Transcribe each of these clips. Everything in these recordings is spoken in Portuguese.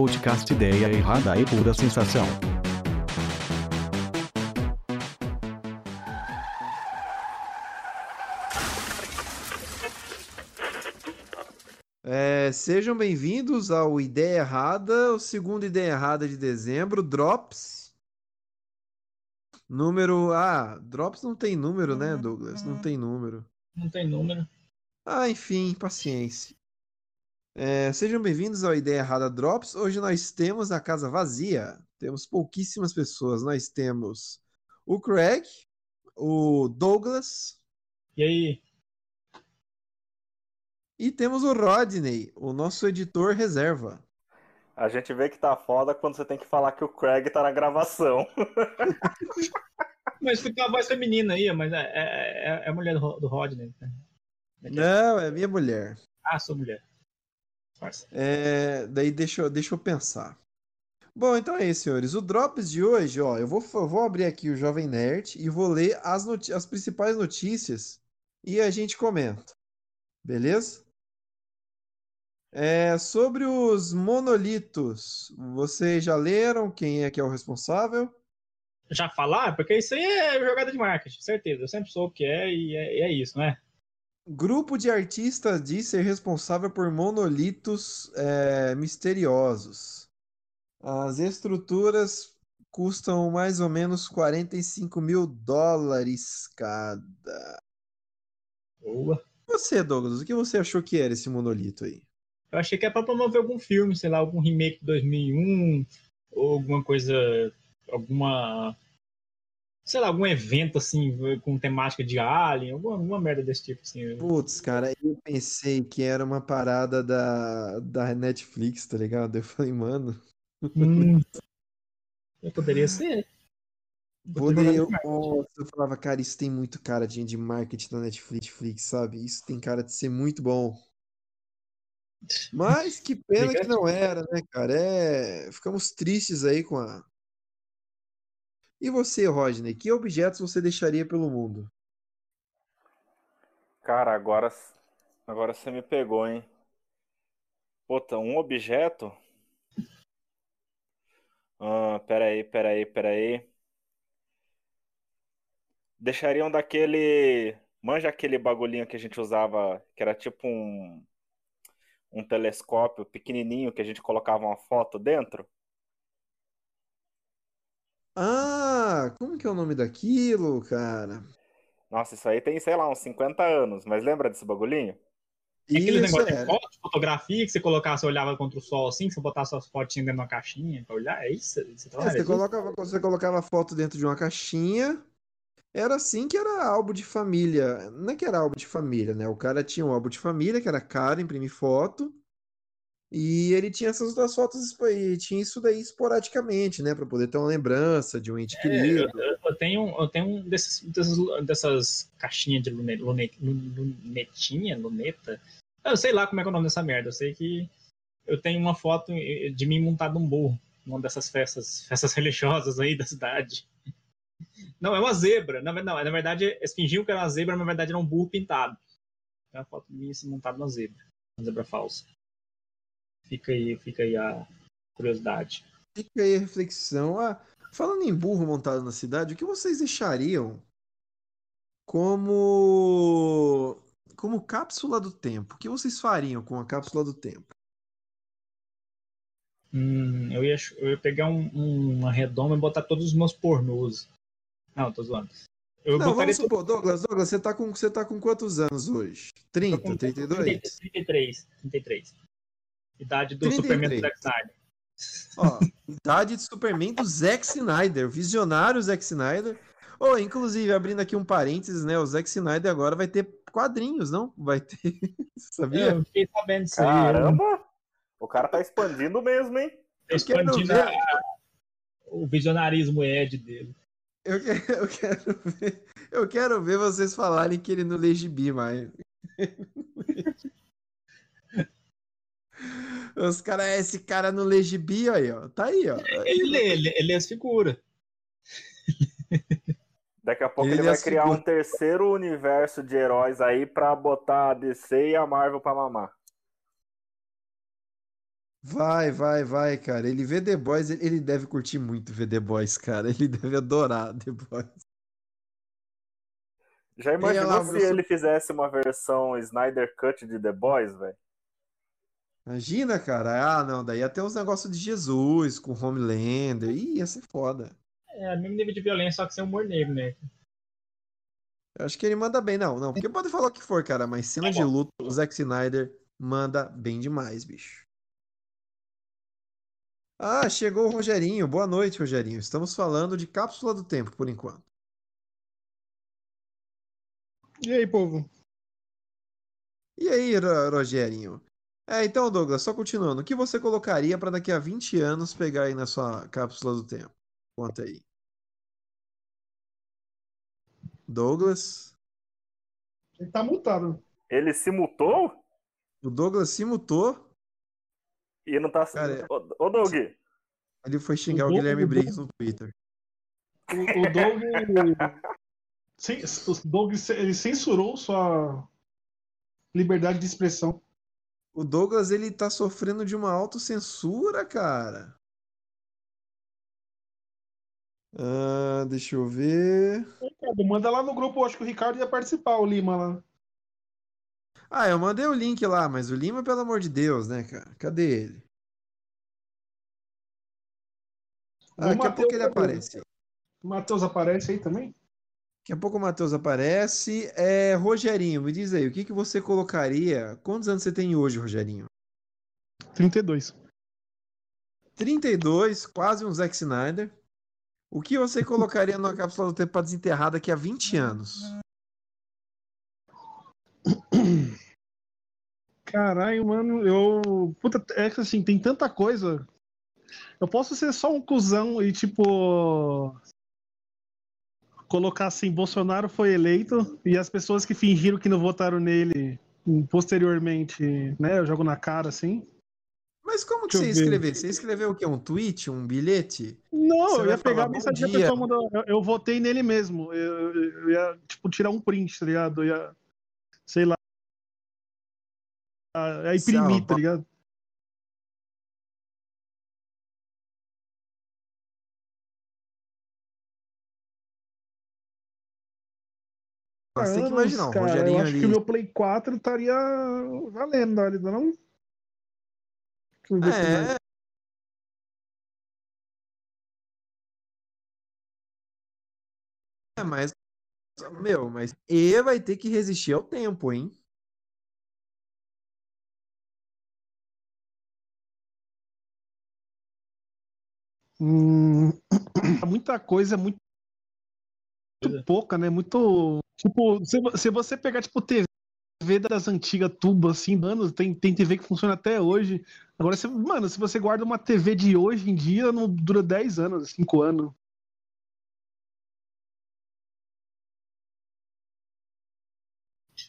podcast Ideia Errada e Pura Sensação. É, sejam bem-vindos ao Ideia Errada, o segundo Ideia Errada de dezembro, Drops. Número. Ah, Drops não tem número, né, Douglas? Não tem número. Não tem número. Ah, enfim, paciência. É, sejam bem-vindos ao Ideia Errada Drops. Hoje nós temos a casa vazia. Temos pouquíssimas pessoas. Nós temos o Craig, o Douglas E aí? e temos o Rodney, o nosso editor reserva. A gente vê que tá foda quando você tem que falar que o Craig tá na gravação. Mas fica a voz feminina aí, mas é, é, é- é a mulher do, do Rodney. né? Não, é minha mulher. Ah, sou mulher. É, daí deixa, eu- deixa eu pensar. Bom, então é isso, senhores. O Drops de hoje, ó, eu vou, vou abrir aqui o Jovem Nerd e vou ler as, as principais notícias e a gente comenta. Beleza? É, sobre os monolitos, vocês já leram quem é que é o responsável? Já falar? Porque isso aí é jogada de marketing, certeza. Eu sempre soube que é e é, é isso, não é? Grupo de artistas diz ser responsável por monolitos é, misteriosos. As estruturas custam mais ou menos 45 mil dólares cada. Boa. Você, Douglas, o que você achou que era esse monolito aí? Eu achei que é pra promover algum filme, sei lá, algum remake de 2001, ou alguma coisa, alguma. Sei lá, algum evento assim, com temática de Alien, alguma, alguma merda desse tipo, assim. Putz, cara, eu pensei que era uma parada da, da Netflix, tá ligado? Eu falei, mano, Hum, poderia ser. poderia. Nossa, eu falava, cara, isso tem muito cara de, de marketing da Netflix, sabe? Isso tem cara de ser muito bom. Mas que pena que não era, né, cara? É... Ficamos tristes aí com a. E você, Rodney, que objetos você deixaria pelo mundo? Cara, agora, agora você me pegou, hein? Puta, um objeto? Ah, peraí, peraí, peraí. Deixariam daquele. Manja aquele bagulhinho que a gente usava, que era tipo um. Um telescópio pequenininho que a gente colocava uma foto dentro? Ah, como que é o nome daquilo, cara? Nossa, isso aí tem, sei lá, uns 50 anos, mas lembra desse bagulhinho? É aquele Isso negócio de era. foto, fotografia, que você colocasse, olhava contra o sol assim, que você botasse suas fotinhas dentro de uma caixinha pra olhar, é isso? Você É, trabalha você colocava, você colocava a foto dentro de uma caixinha. Era assim que era álbum de família. Não é que era álbum de família, né? O cara tinha um álbum de família que era caro, imprimir foto. E ele tinha essas outras fotos, e tinha isso daí esporadicamente, né? Pra poder ter uma lembrança de um ente É, querido. eu, eu tenho, eu tenho um desses, dessas, dessas caixinhas de lune, lune, lunetinha, luneta. Eu sei lá como é é o nome dessa merda. Eu sei que eu tenho uma foto de mim montado num burro, numa dessas festas, festas religiosas aí da cidade. Não, é uma zebra. Na, não, na verdade, eles fingiam que era uma zebra, mas na verdade era um burro pintado. É uma foto minha assim, montada numa zebra. Uma zebra falsa. Fica aí, fica aí a curiosidade. Fica aí a reflexão. Ah, falando em burro montado na cidade, o que vocês deixariam como como cápsula do tempo? O que vocês fariam com a cápsula do tempo? Hum, eu, ia, eu ia pegar um- um- uma redoma e botar todos os meus pornôs. Não, tô zoando. Eu Não, vamos supor, Douglas, Douglas, você tá com, você tá com quantos anos hoje? 30, com 32? 33, 33. Idade do 33. Superman do Zack Snyder. Ó, idade de Superman do Zack Snyder, o visionário Zack Snyder. Oh, inclusive, abrindo aqui um parênteses, né? O Zack Snyder agora vai ter quadrinhos, não? Vai ter. Sabia? Eu fiquei sabendo disso aí. Caramba! O cara tá expandindo mesmo, hein? Quero expandindo ver. a- o visionarismo Ed dele. Eu, que- eu quero ver, eu quero ver vocês falarem que ele não lê gibi mais. Os caras, esse cara não lê gibi, aí, ó. Tá aí, ó. Ele lê, ele, ele é as figuras. Daqui a pouco Ele ele, vai é criar seguro. um terceiro universo de heróis aí pra botar a DC e a Marvel pra mamar. Vai, vai, vai, cara. Ele vê The Boys, ele deve curtir muito ver The Boys, cara. Ele deve adorar The Boys. Já imaginou lá, se ele fizesse uma versão Snyder Cut de The Boys, velho? Imagina, cara. Ah, não, daí ia ter uns negócios de Jesus com Homelander. Ih, ia ser foda. É, mesmo nível de violência, só que sem humor negro, né? Eu acho que ele manda bem. Não, não, porque pode falar o que for, cara, mas cena de luta, o Zack Snyder manda bem demais, bicho. Ah, chegou o Rogerinho. Boa noite, Rogerinho. Estamos falando de Cápsula do Tempo, por enquanto. E aí, povo? E aí, Ro- Rogerinho? É, então, Douglas, só continuando. O que você colocaria para daqui a 20 anos pegar aí na sua cápsula do tempo? Conta aí. Douglas? Ele tá mutado. Ele se mutou O Douglas se mutou. e não tá. Cara, Ô, ô Doug, Ele foi xingar o O Doug- Guilherme Briggs no Twitter. O, o Doug. Cen- o Doug ele censurou sua liberdade de expressão. O Douglas, ele tá sofrendo de uma autocensura, cara. Ah, deixa eu ver. Ricardo, manda lá no grupo, acho que o Ricardo ia participar, o Lima lá. Ah, eu mandei o link lá, mas o Lima, pelo amor de Deus, né, cara? Cadê ele? Ah, daqui a pouco ele aparece. O Matheus aparece aí também? Daqui a pouco o Matheus aparece. É, Rogerinho, me diz aí, o que que você colocaria? Quantos anos você tem hoje, Rogerinho? 32. 32, quase um Zack Snyder. O que você colocaria numa cápsula do tempo para desenterrar daqui a 20 anos? Caralho, mano, eu. Puta, é que assim, tem tanta coisa. Eu posso ser só um cuzão e, tipo. Colocar assim: Bolsonaro foi eleito e as pessoas que fingiram que não votaram nele posteriormente, né? Eu jogo na cara assim. Mas como que Deixa você ia eu ver. escrever? Você ia escrever o quê? Um tweet? Um bilhete? Não, Você eu ia pegar a "Bom mensagem que a dia". pessoa mandou. Eu, eu votei nele mesmo. Eu, eu- eu ia, tipo, tirar um print, tá ligado? Eu ia, sei lá. Ia imprimir, tá ligado? Você tem que imaginar, cara, Rogerinho eu acho ali. que o meu Play 4 estaria valendo não? Ver se vai. É, é, mas. Meu, mas E vai ter que resistir ao tempo, hein? Hum, muita coisa, muito, muito pouca, né? Muito. Tipo, se, se você pegar, tipo, TV das antigas tubas, assim, mano, tem, tem TV que funciona até hoje. Agora, se, mano, se você guarda uma TV de hoje em dia, não dura 10 anos, 5 anos.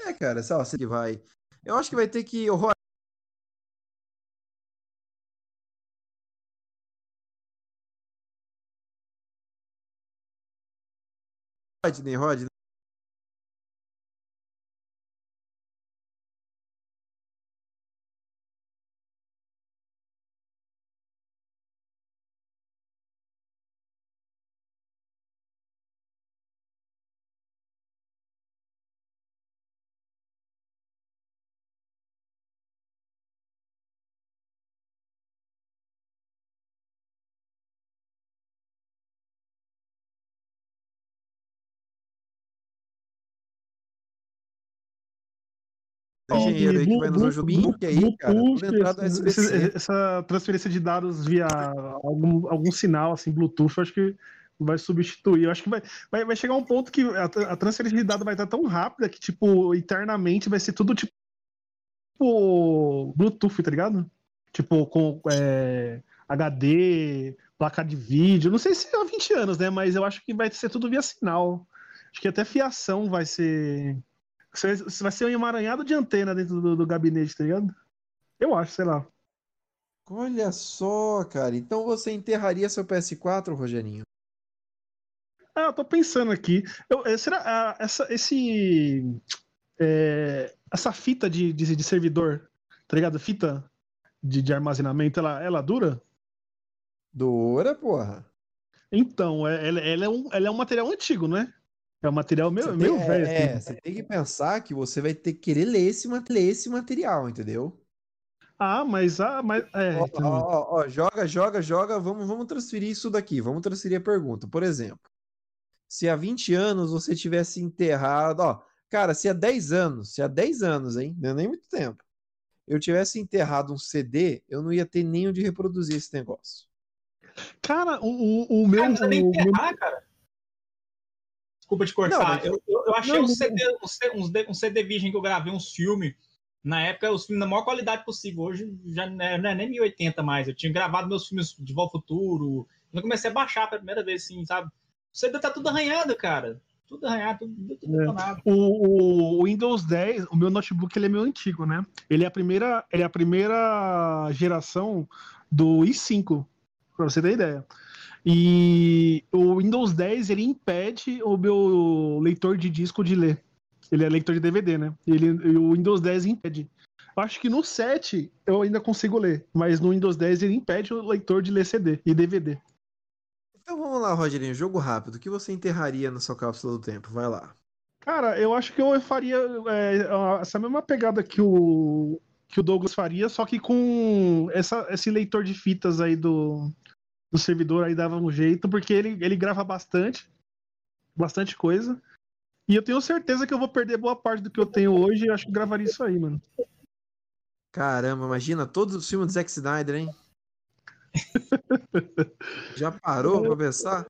É, cara, sei lá, você que vai. Eu acho que vai ter que. Rodney, Rodney. Engenheiro aí que vai nos ajudar. Link aí, cara. Entrada esse- SBC. essa transferência de dados via algum, algum sinal, assim, Bluetooth, eu acho que vai substituir. Eu acho que vai, vai, vai chegar um ponto que a, a transferência de dados vai estar tão rápida que, tipo, eternamente vai ser tudo tipo Bluetooth, tá ligado? Tipo, com é, HD, placa de vídeo. Não sei se é há 20 anos, né? Mas eu acho que vai ser tudo via sinal. Acho que até fiação vai ser. Vai vai ser um emaranhado de antena dentro do, do gabinete, tá ligado? Eu acho, sei lá. Olha só, cara. Então você enterraria seu PS4, Rogerinho? Ah, eu tô pensando aqui. Eu, eh, será ah, essa, esse, é, essa fita de, de, de servidor, tá ligado? Fita de, de armazenamento, ela, ela dura? Dura, porra. Então, é- ela, ela é um, ela é um material antigo, né? É um material meio, meio tem, velho. é, assim. você tem que pensar que você vai ter que querer ler esse, ler esse material, entendeu? Ah, mas, ah, mas é, Ó, então, ó, ó, ó, joga, joga, joga. Vamos, vamos transferir isso daqui. Vamos transferir a pergunta. Por exemplo, se há 20 anos você tivesse enterrado. Ó, cara, se há 10 anos, se há 10 anos, hein? Não é nem muito tempo. Eu tivesse enterrado um CD, eu não ia ter nem onde reproduzir esse negócio. Cara, o, o, o meu. Cara, não o meu- enterrar, cara. Desculpa te cortar. Não, mas- eu, eu, eu achei Não, um, CD, um, C- uns D- um CD virgem que eu gravei, uns filmes. Na época, os filmes na maior qualidade possível. Hoje já não é, não é nem 1080 mais. Eu tinha gravado meus filmes de Volta Futuro. Eu comecei a baixar pela primeira vez, assim, sabe? O CD tá tudo arranhado, cara. Tudo arranhado, tudo, tudo É. O, o Windows 10, o meu notebook ele é meio antigo, né? Ele é a primeira, ele é a primeira geração do i5, pra você ter ideia. E o Windows 10 ele impede o meu leitor de disco de ler. Ele é leitor de DVD, né? Ele, o Windows 10 impede. Acho que no 7 eu ainda consigo ler, mas no Windows 10 ele impede o leitor de ler CD e DVD. Então vamos lá, Rogerinho. Jogo rápido. O que você enterraria na sua cápsula do tempo? Vai lá. Cara, eu acho que eu faria é, essa mesma pegada que o, que o Douglas faria, só que com essa, esse leitor de fitas aí do, do servidor aí dava um jeito, porque ele, ele grava bastante, bastante coisa. E eu tenho certeza que eu vou perder boa parte do que eu tenho hoje e eu acho que gravaria isso aí, mano. Caramba, imagina todos os filmes do Zack Snyder, hein? Já parou pra pensar?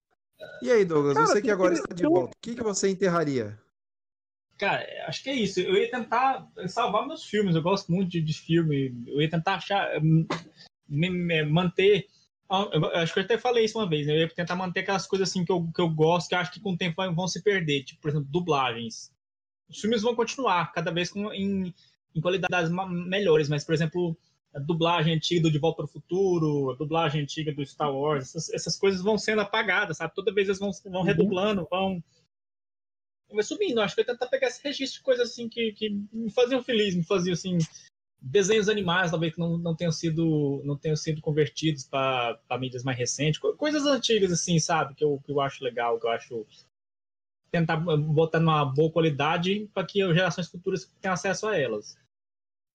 E aí, Douglas, Cara, você que agora que- está de volta, o que, que você enterraria? Cara, acho que é isso. Eu ia tentar salvar meus filmes. Eu gosto muito de, de filme. Eu ia tentar achar. hum, me- me- manter. Eu acho que eu até falei isso uma vez. né? Eu ia tentar manter aquelas coisas assim que eu, que eu gosto, que eu acho que com o tempo vão, se perder. Tipo, por exemplo, dublagens. Os filmes vão continuar, cada vez com, em, em qualidades melhores. Mas, por exemplo, a dublagem antiga do De Volta para o Futuro, a dublagem antiga do Star Wars, essas, essas coisas vão sendo apagadas, sabe? Toda vez eles vão, vão redublando, vão vai subindo. Acho que eu ia tentar pegar esse registro de coisas assim que, que me faziam feliz, me faziam assim. Desenhos animais, talvez que não, não tenham sido não tenham sido convertidos para mídias mais recentes, co- coisas antigas assim, sabe? Que eu, que eu acho legal, que eu acho tentar botar numa boa qualidade para que as gerações futuras tenham acesso a elas.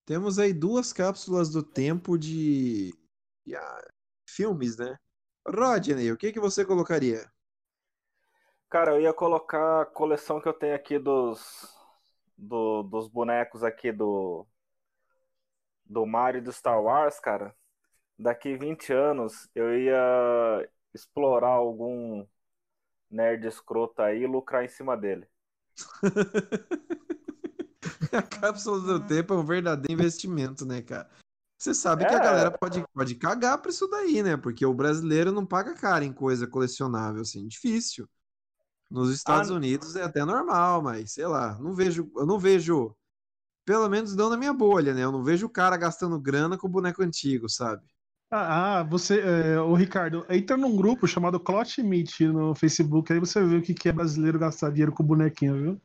Temos aí duas cápsulas do tempo de, de, ah, filmes, né? Rodney, o que, que você colocaria? Cara, eu ia colocar a coleção que eu tenho aqui dos, do- dos bonecos aqui do, do Mario e do Star Wars, cara. Daqui 20 anos eu ia explorar algum nerd escroto aí e lucrar em cima dele. A cápsula do tempo é um verdadeiro investimento, né, cara? Você sabe que a É. galera pode, pode cagar pra isso daí, né? Porque o brasileiro não paga caro em coisa colecionável, assim, difícil. Nos Estados Ah, Unidos é até normal, mas sei lá, não vejo, eu não vejo, pelo menos não na minha bolha, né? Eu não vejo o cara gastando grana com boneco antigo, sabe? Ah, ah, você, é, ô Ricardo, entra num grupo chamado Clot Meet no Facebook, aí você vê o que que é brasileiro gastar dinheiro com bonequinho, viu?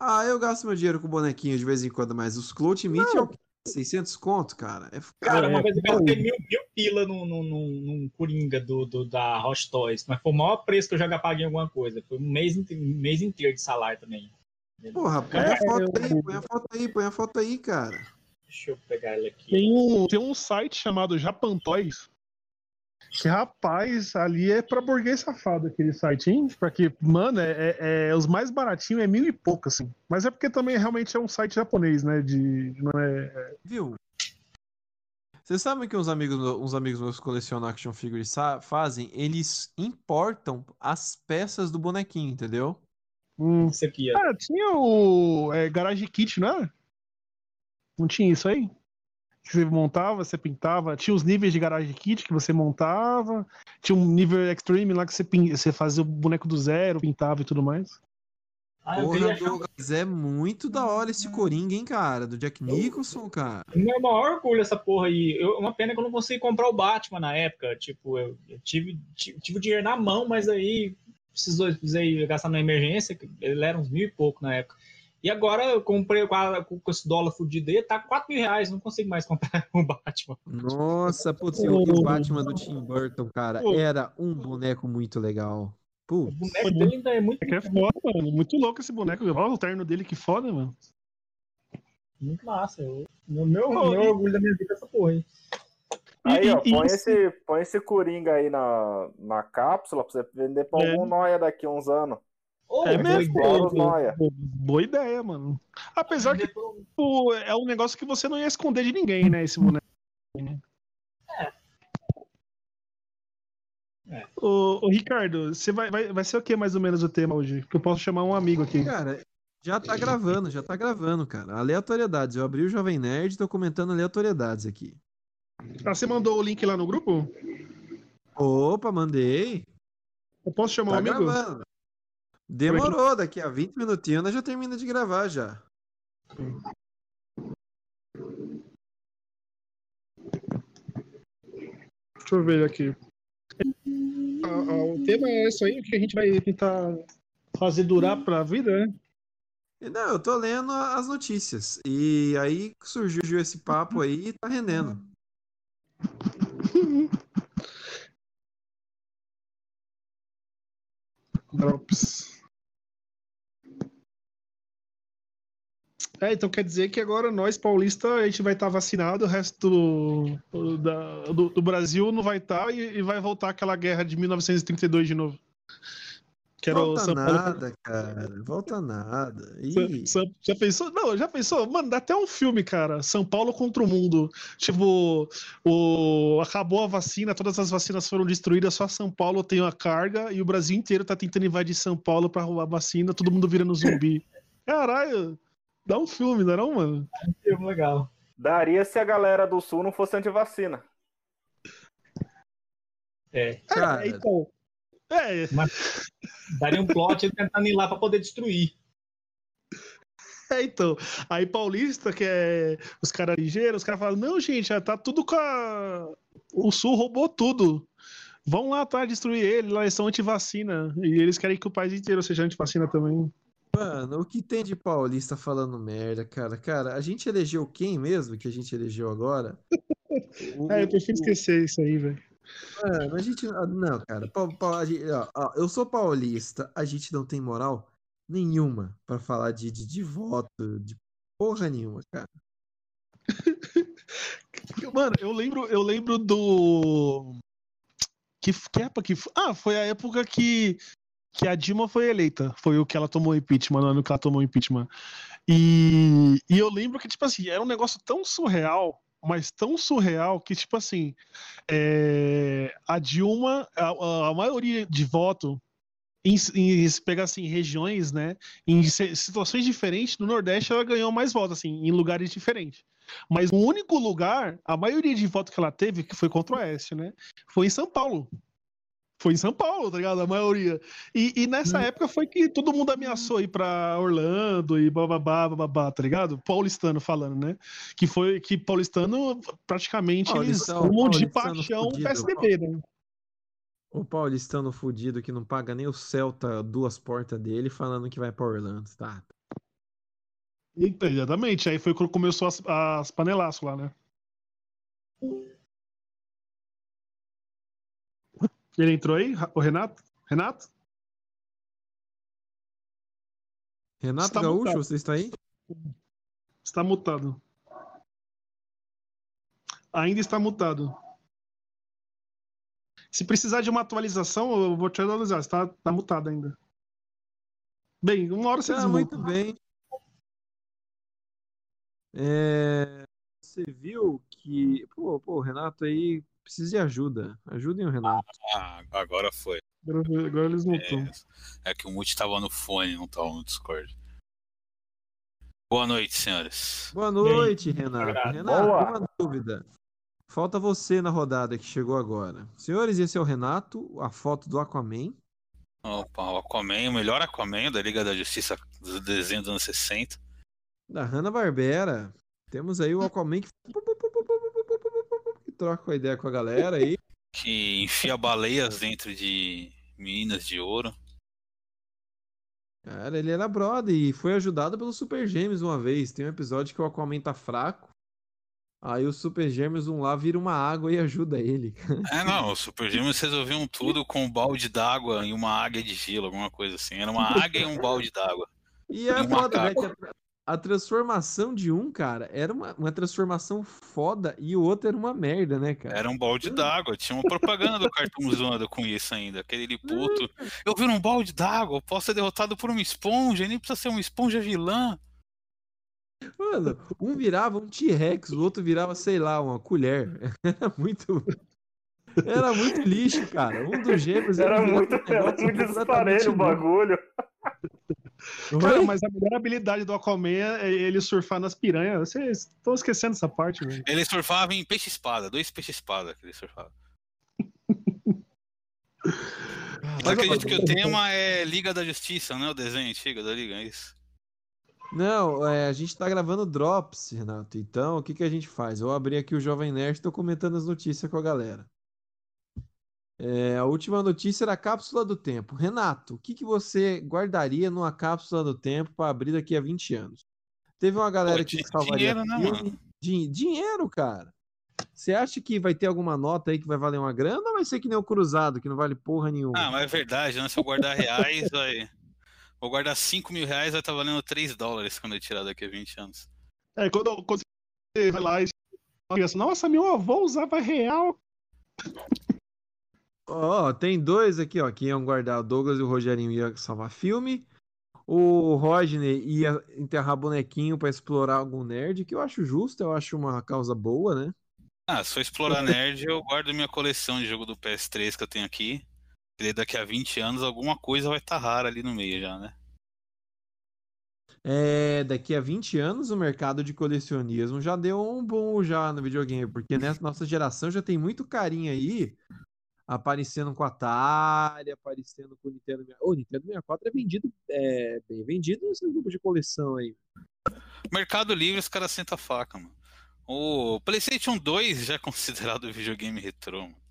Ah, eu gasto meu dinheiro com bonequinho de vez em quando, mas os Clout Meat é o quê? 600 conto, cara? É Cara, É, uma vez eu pô. gastei mil, mil pila num, num, num, num Coringa do, do, da Hot Toys, mas foi o maior preço que eu já paguei em alguma coisa. Foi um mês, um mês inteiro de salário também. Porra, põe É, a foto eu- aí, põe a foto aí, põe a foto aí, cara. Deixa eu pegar ele aqui. Tem um, tem um site chamado Japan Toys, que rapaz, ali é pra burguês safado aquele site, hein? Porque, mano, é, é- é- os mais baratinhos é mil e pouco, assim. Mas é porque também realmente é um site japonês, né? De, não é, Viu? Vocês sabem que uns amigos, uns amigos meus que colecionam action figures fazem? Eles importam as peças do bonequinho, entendeu? Hum. Isso aqui, ó. Ah, tinha o é, Garage Kit, não era? Não tinha isso aí? Que você montava, você pintava. Tinha os níveis de Garage Kit que você montava. Tinha um nível Extreme lá que você, pin- você fazia o boneco do zero, pintava e tudo mais. Ah, Porra, Douglas, é muito da hora esse Coringa, hein, cara? Do Jack Nicholson, cara. O meu maior orgulho essa porra aí. Eu, uma pena que eu não consegui comprar o Batman na época. Tipo, eu, eu tive, tive, tive o dinheiro na mão, mas aí precisou, precisei gastar na emergência, que ele era uns mil e pouco na época. E agora eu comprei com, a- com esse dólar fudido aí, tá 4 mil reais, não consigo mais comprar o Batman. Nossa, putz, e o o Batman do Tim Burton, cara, era um boneco muito legal. O Putz. boneco dele ainda é muito, É que é foda, mano. Muito louco esse boneco. Olha o terno dele, que foda, mano. muito massa. Eu, meu, meu, Pô, meu e- orgulho da minha vida é essa porra, hein? Aí, E- ó, põe esse, põe esse Coringa aí na, na cápsula pra você vender pra É. algum noia daqui a uns anos. Ô, É boa mesmo? ideia. Noia. Pô, Boa ideia, mano. Apesar que pô, é um negócio que você não ia esconder de ninguém, né? Esse boneco. É. Ô, ô, Ricardo, você vai, vai, vai ser o que mais ou menos o tema hoje? Que eu posso chamar um amigo aqui. Cara, já tá gravando, já tá gravando, cara. Aleatoriedades. Eu abri o Jovem Nerd e tô comentando aleatoriedades aqui. Ah, você mandou o link lá no grupo? Opa, mandei. Eu posso chamar Tá amigo? gravando. Demorou, daqui a 20 minutinhos nós já termina de gravar já. Deixa eu ver aqui. Ah, ah, o tema é isso aí que a gente vai tentar fazer durar pra vida, né? Não, eu tô lendo a- as notícias. E aí surgiu esse papo aí e tá rendendo. Drops. É, então quer dizer que agora nós, paulistas, a gente vai estar vacinado, o resto do, da- do, do Brasil não vai estar e, e vai voltar aquela guerra de 1932 de novo. Que era o Volta São Paulo. nada, cara. Volta nada. Ih, Já pensou? Não, já pensou? Mano, dá até um filme, cara. São Paulo contra o mundo. Tipo, o... acabou a vacina, todas as vacinas foram destruídas, só São Paulo tem a carga e o Brasil inteiro tá tentando invadir São Paulo pra roubar vacina, todo mundo virando zumbi. Caralho, dá um filme, não é não, mano? Filme legal. Daria se a galera do sul não fosse antivacina. É. cara, É, então. É, Daria um plot tentando ir lá pra poder destruir. É, então. Aí Paulista, que é os caras ligeiros, os caras falam, não, gente, já tá tudo com a... O Sul roubou tudo. Vão lá atrás destruir ele, lá eles são antivacina. E eles querem que o país inteiro seja antivacina também. mano, o que tem de paulista falando merda, cara? Cara, a gente elegeu quem mesmo que a gente elegeu agora? O- É, eu prefiro esquecer isso aí, velho. Mano, a gente. ah, Não, cara. pa- pa- gente- ó, ó, eu sou paulista, a gente não tem moral nenhuma pra falar de, de, de voto, de porra nenhuma, cara. Mano, eu lembro, eu lembro do. Que, que época que. Ah, foi a época que, que a Dilma foi eleita. Foi o que ela tomou impeachment, no ano que ela tomou impeachment. E, e eu lembro que, tipo assim, era um negócio tão surreal, mas tão surreal que, tipo assim, é, a Dilma, a, a- maioria de voto. Em, em, se pegar assim, regiões, né? Em situações diferentes, no Nordeste ela ganhou mais votos, assim, em lugares diferentes. Mas o único lugar, a maioria de votos que ela teve, que foi contra o Oeste, né? Foi em São Paulo. Foi em São Paulo, tá ligado? A maioria. E, e nessa época foi que todo mundo ameaçou ir pra Orlando e bababá, bababá, tá ligado? Paulistano falando, né? Que foi que paulistano, praticamente, eles Paulistão- amam de paixão fudido, PSDB, né? O paulistano fudido que não paga nem o Celta duas portas dele falando que vai pra Orlando, tá? Exatamente. Aí foi quando começou as, as panelaços lá, né? Ele entrou aí, o Renato? Renato? Renato Está Gaúcho, mutado. você está aí? Está mutado. Ainda está mutado. Se precisar de uma atualização, eu vou te atualizar. Está tá mutado ainda. Bem, uma hora você Ah, desmuta. muito bem. É, Você viu que. Pô, pô, o Renato aí precisa de ajuda. Ajudem o Renato. Ah, agora foi. Agora, agora eles mutam. É, é que o mute tava no fone, não tava no Discord. Boa noite, senhores. Boa noite, Renato. Renato. Renato, Boa. uma dúvida. Falta você na rodada que chegou agora. Senhores, esse é o Renato, a foto do Aquaman. Opa, o Aquaman, o melhor Aquaman da Liga da Justiça do desenho dos anos 60. Da Hanna-Barbera. Temos aí o Aquaman que... troca uma ideia com a galera aí. Que enfia baleias dentro de minas de ouro. Cara, ele era brother e foi ajudado pelo Super Gêmeos uma vez. Tem um episódio que o Aquaman tá fraco. Aí o Super Gêmeos um lá vira uma água e ajuda ele. É, não, os Super Gêmeos resolviam tudo com um balde d'água e uma águia de gelo, alguma coisa assim. Era uma águia e um balde d'água. E é Um foda, né? A, transformação de um, cara, era uma, uma transformação foda e o outro era uma merda, né, cara? Era um balde d'água. Tinha uma propaganda do Cartoon zoando com isso ainda. Aquele puto. Eu viro um balde d'água, eu posso ser derrotado por uma esponja, e nem precisa ser uma esponja vilã. Mano, um virava um T-Rex, o outro virava, sei lá, uma colher. Era muito. Era muito lixo, cara. Um dos gêmeos Era virava muito, era muito disparelho o bagulho. Cara, mas a melhor habilidade do Aquaman é ele surfar nas piranhas. Vocês estão esquecendo essa parte, velho. Ele surfava em peixe-espada, dois peixe-espada que ele surfava. Mas Mas, acredito que o tema é Liga da Justiça, né? O desenho antigo da Liga, é isso. Não, é, a gente tá gravando Drops, Renato. Então, o que que a gente faz? Eu abri aqui o Jovem Nerd e tô comentando as notícias com a galera. É, a última notícia era a cápsula do tempo. Renato, o que que você guardaria numa cápsula do tempo para abrir daqui a 20 anos? Teve uma galera Pô, que salvaria dinheiro, né, mano? Din- dinheiro, cara. Você acha que vai ter alguma nota aí que vai valer uma grana ou vai ser que nem o Cruzado, que não vale porra nenhuma? Ah, mas é verdade, né? Se eu guardar reais, vai. Vou guardar 5 mil reais, vai estar valendo 3 dólares quando eu tirar daqui a 20 anos. É, quando, quando você vai lá e pensa, nossa, meu avô usava real. Ó, tem dois aqui, ó, que iam guardar. O Douglas e o Rogerinho iam salvar filme. O Rodney ia enterrar bonequinho pra explorar algum nerd, que eu acho justo, eu acho uma causa boa, né? Ah, se eu explorar nerd, eu guardo minha coleção de jogo do PS3 que eu tenho aqui. E daqui a 20 anos alguma coisa vai estar rara ali no meio já, né? É, daqui a 20 anos o mercado de colecionismo já deu um boom já no videogame, porque nessa nossa geração já tem muito carinha aí aparecendo com Atari, aparecendo com o Nintendo 64. O Nintendo 64 é vendido, é, bem vendido nesse grupo de coleção aí. Mercado Livre, os caras sentam a faca, mano. O PlayStation 2 já é considerado videogame retrô, mano.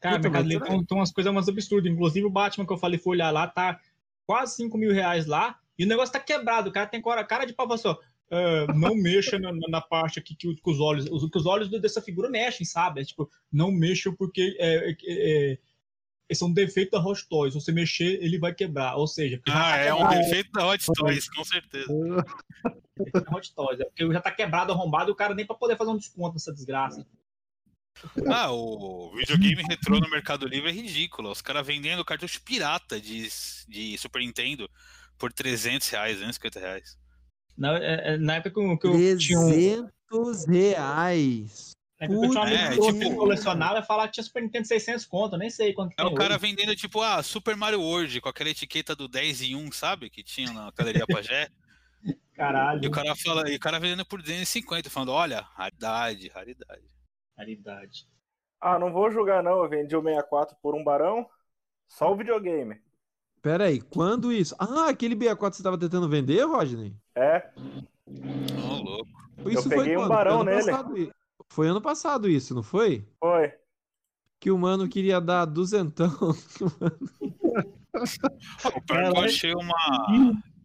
Cara, Puta, Mercado Livre tem umas coisas umas absurdas. Inclusive o Batman que eu falei, fui olhar lá, tá quase 5 mil reais lá. E o negócio tá quebrado. O cara tem cara, cara de pau assim, "Ah, não mexa na, na- parte aqui que, que os olhos. Os, que os olhos dessa figura mexem, sabe? É tipo, não mexam porque é, é, é, esse é um defeito da Hot Toys. Se você mexer, ele vai quebrar. Ou seja, já Ah, tá é um defeito da Hot Toys, com certeza. é Hot Toys. É porque já tá quebrado, arrombado, e o cara nem pra poder fazer um desconto nessa desgraça. Ah, o videogame retrô no Mercado Livre é ridículo. Os caras vendendo cartucho pirata de, de Super Nintendo por 300 reais, 250 reais. Na, é- é- na época que eu, que eu tinha um. 300 reais. Na época que eu tinha um amigo É, tipo- colecionava e falava que tinha Super Nintendo 600 conto, nem sei quanto É tem o cara hoje. vendendo, tipo, ah, Super Mario World, com aquela etiqueta do 10 em 1, sabe? Que tinha na Galeria Pajé. Caralho, E o cara fala, e o cara vendendo por 250, falando, olha, raridade, raridade. raridade. Ah, não vou julgar não, eu vendi o 64 por um barão. Só o videogame. Pera aí, quando isso? Ah, aquele 64 que você tava tentando vender, Rodney? É, Ô, louco. Isso peguei um barão Foi ano nele. passado Foi ano passado isso, não foi? foi. Que o mano queria dar duzentão. O pior que eu achei uma.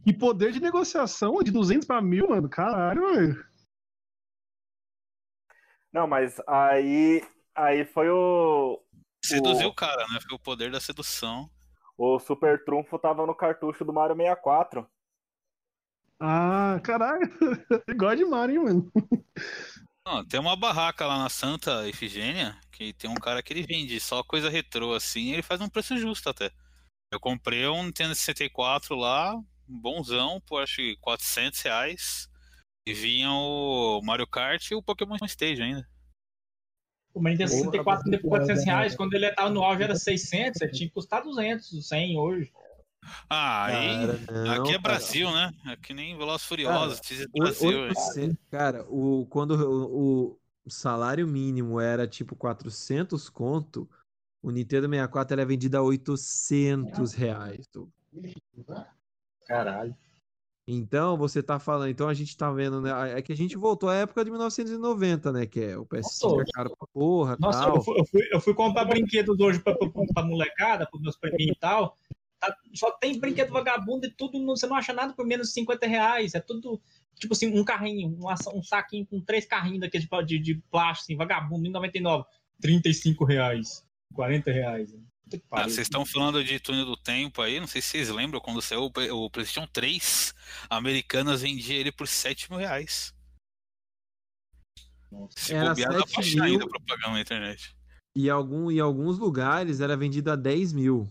E poder de negociação de 200 pra mil, mano. Caralho, velho. Não, mas aí, aí foi o, Seduziu o cara, né? Foi o poder da sedução. O Super Trunfo tava no cartucho do Mario 64. Ah, caralho. Igual de Mario, hein, mano. Não, tem uma barraca lá na Santa Efigênia, que tem um cara que ele vende só coisa retrô assim, e ele faz um preço justo até. Eu comprei um Nintendo 64 lá, um bonzão, por acho que 400 reais. E vinha o Mario Kart e o Pokémon Stage ainda. O Nintendo Porra, 64 vendeu por 400 né? reais, quando ele tava no auge era 600, ele tinha que custar 200, 100 hoje. Ah, aí. Cara, não, aqui é cara. Brasil, né? É que nem Velozes Furiosos, diz O- Brasil. é. 800, cara, o, quando o, o salário mínimo era tipo 400 conto, o Nintendo 64 era vendido a 800 reais. tu. Caralho. Então, você tá falando, então a gente tá vendo, né? É que a gente voltou à época de 1990, né? Que é o PS5 é caro pra porra, Nossa, tal. eu fui, eu, fui, eu fui comprar brinquedos hoje pra, pra, pra molecada, pros meus priminhos e tal. Tá só tem brinquedo vagabundo e tudo, você não acha nada por menos de 50 reais. É tudo, tipo assim, um carrinho, um, um saquinho com três carrinhos daquele de, de, de plástico, assim, vagabundo, em 99. 35 reais, 40 reais. Que Ah, vocês estão falando de túnel do tempo aí, não sei se vocês lembram quando saiu o o PlayStation 3, a Americanas vendia ele por 7 mil reais. Nossa. Se Era bobear, dá pra 7 achar mil. ainda pra pagar na internet. E algum, em alguns lugares era vendido a 10 mil.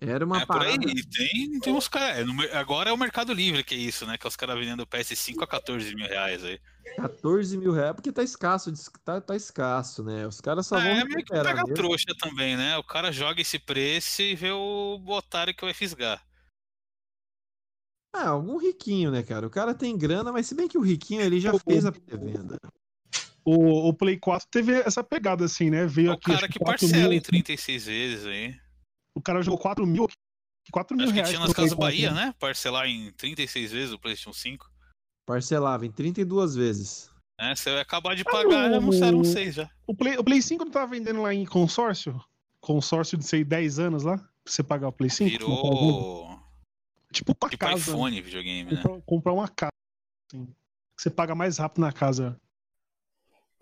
Era uma é por aí, parada. tem, tem uns caras. Agora é o Mercado Livre que é isso, né? Que é os caras vendendo o PS5 a 14 mil reais aí. 14 mil reais, porque tá escasso, tá, tá escasso, né? Os caras só Ah, vão é meio que recuperar pegar mesmo. trouxa também, né? O cara joga esse preço e vê o otário que vai fisgar. Ah, algum riquinho, né, cara? O cara tem grana, mas se bem que o riquinho ele já fez a pré-venda. O, o Play 4 teve essa pegada assim, né? Veio É o aqui. cara que 4 parcela mil, em 36 vezes aí. O cara jogou 4 mil. 4 mil Acho que reais. tinha pro nas Play Casas 4, Bahia, né? Parcelar em 36 vezes o PlayStation 5. Parcelava em 32 vezes. Né? Você vai acabar de pagar, já anunciaram um 6 já. O Play, o Play 5 não tava vendendo lá em consórcio? Consórcio de, sei, 10 anos lá? Pra você pagar o Play 5? Virou Tipo pra tipo casa. iPhone videogame, né? Comprar, comprar uma casa. Assim. Você paga mais rápido na casa.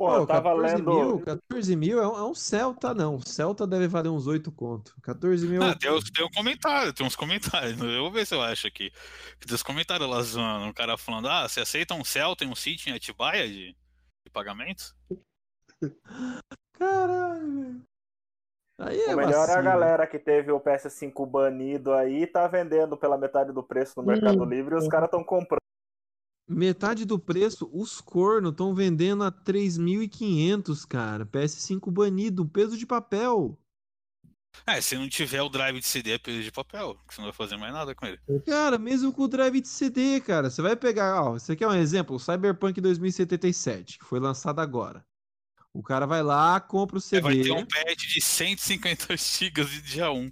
Pô, eu tava 14 lendo. mil, 14 mil é um, é um Celta, não. O Celta deve valer uns 8 conto. 14 mil. Ah, tem, tem um comentário, tem uns comentários. Eu vou ver se eu acho aqui. Tem uns comentários lá zoando. Um cara falando: Ah, você aceita um Celta e um City em Atibaia de, de pagamento? Caralho, é O melhor é a galera que teve o PS5 banido aí, tá vendendo pela metade do preço no Mercado Hum. Livre e os caras estão comprando. Metade do preço, os cornos estão vendendo a 3.500, cara. PS5 banido, peso de papel. É, se não tiver o drive de CD, é peso de papel, você não vai fazer mais nada com ele. Cara, mesmo com o drive de CD, cara. Você vai pegar, ó, você quer um exemplo? O Cyberpunk 2077, que foi lançado agora. O cara vai lá, compra o É, vai CD. ter um patch de 150 GB de dia 1.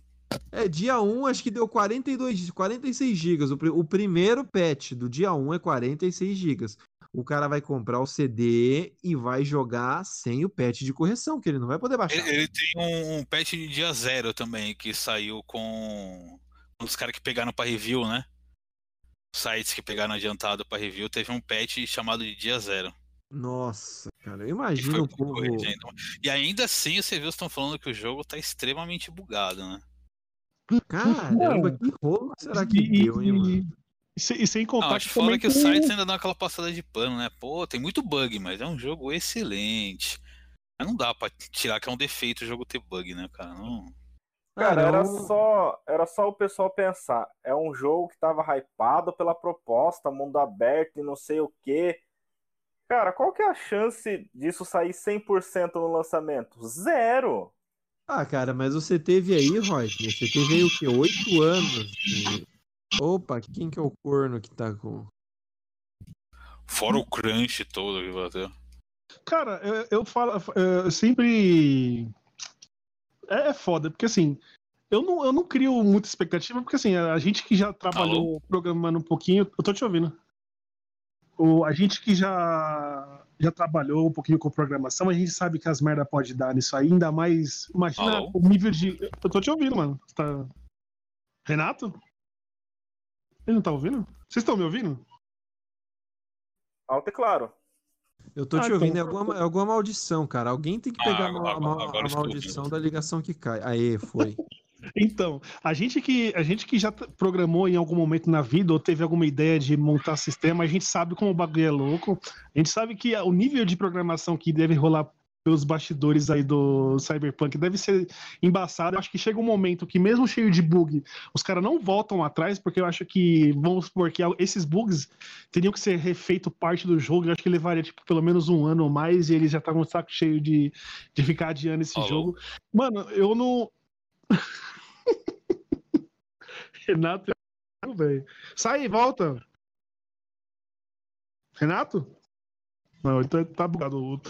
É, dia 1 acho que deu 42, 46 gigas. O, o primeiro patch do dia 1 é 46 gigas. O cara vai comprar o CD e vai jogar sem o patch de correção, que ele não vai poder baixar. Ele, ele tem um, um patch de dia 0 também, que saiu com um dos caras que pegaram pra review, né? Sites que pegaram adiantado pra review, teve um patch chamado de dia 0. Nossa, cara, eu imagino foi o povo. corrigindo. E ainda assim, os reviews estão falando que o jogo tá extremamente bugado, né? Caramba, que rolo será que E- deu, hein, mano? e, e, sem- e sem Não, contar acho que fora que os tem- sites ainda dão aquela passada de pano, né? Pô, tem muito bug, mas é um jogo excelente. Mas não dá pra tirar que é um defeito o jogo ter bug, né, cara? Não... Cara, Ah, era não. só, era só o pessoal pensar. É um jogo que tava hypado pela proposta, mundo aberto e não sei o quê. Cara, qual que é a chance disso sair 100% no lançamento? Zero! Ah, cara, mas você teve aí, Roger, você teve aí o quê? Oito anos. de- Opa, quem que é o corno que tá com. Fora o crunch todo que bateu. Cara, eu, eu falo, eu sempre. É, é foda, porque assim, eu não, eu não crio muita expectativa, porque assim, a gente que já trabalhou programando um pouquinho. Eu tô te ouvindo. O, a gente que já, já trabalhou um pouquinho com programação, a gente sabe que as merda pode dar nisso aí, ainda mais. Imagina Alô? o nível de. Eu tô te ouvindo, mano. Você Tá... Renato? Ele não tá ouvindo? Vocês estão me ouvindo? Alto e claro. Eu tô Ah, te então. ouvindo, é alguma, é alguma maldição, cara. Alguém tem que Ah, pegar a agora- a ma- agora- a maldição ouvindo. da ligação que cai. Aê, foi. Então, a gente que a gente que já programou em algum momento na vida ou teve alguma ideia de montar sistema, a gente sabe como o bagulho é louco. A gente sabe que o nível de programação que deve rolar pelos bastidores aí do Cyberpunk deve ser embaçado. Eu acho que chega um momento que mesmo cheio de bug, os caras não voltam atrás, porque eu acho que vamos supor que esses bugs teriam que ser refeito parte do jogo. Eu acho que levaria tipo pelo menos um ano ou mais e eles já estavam de saco cheio de, de ficar adiando esse Alô? jogo. Mano, eu não Renato, velho. Sai, volta. Renato? Não, ele tá, bugado.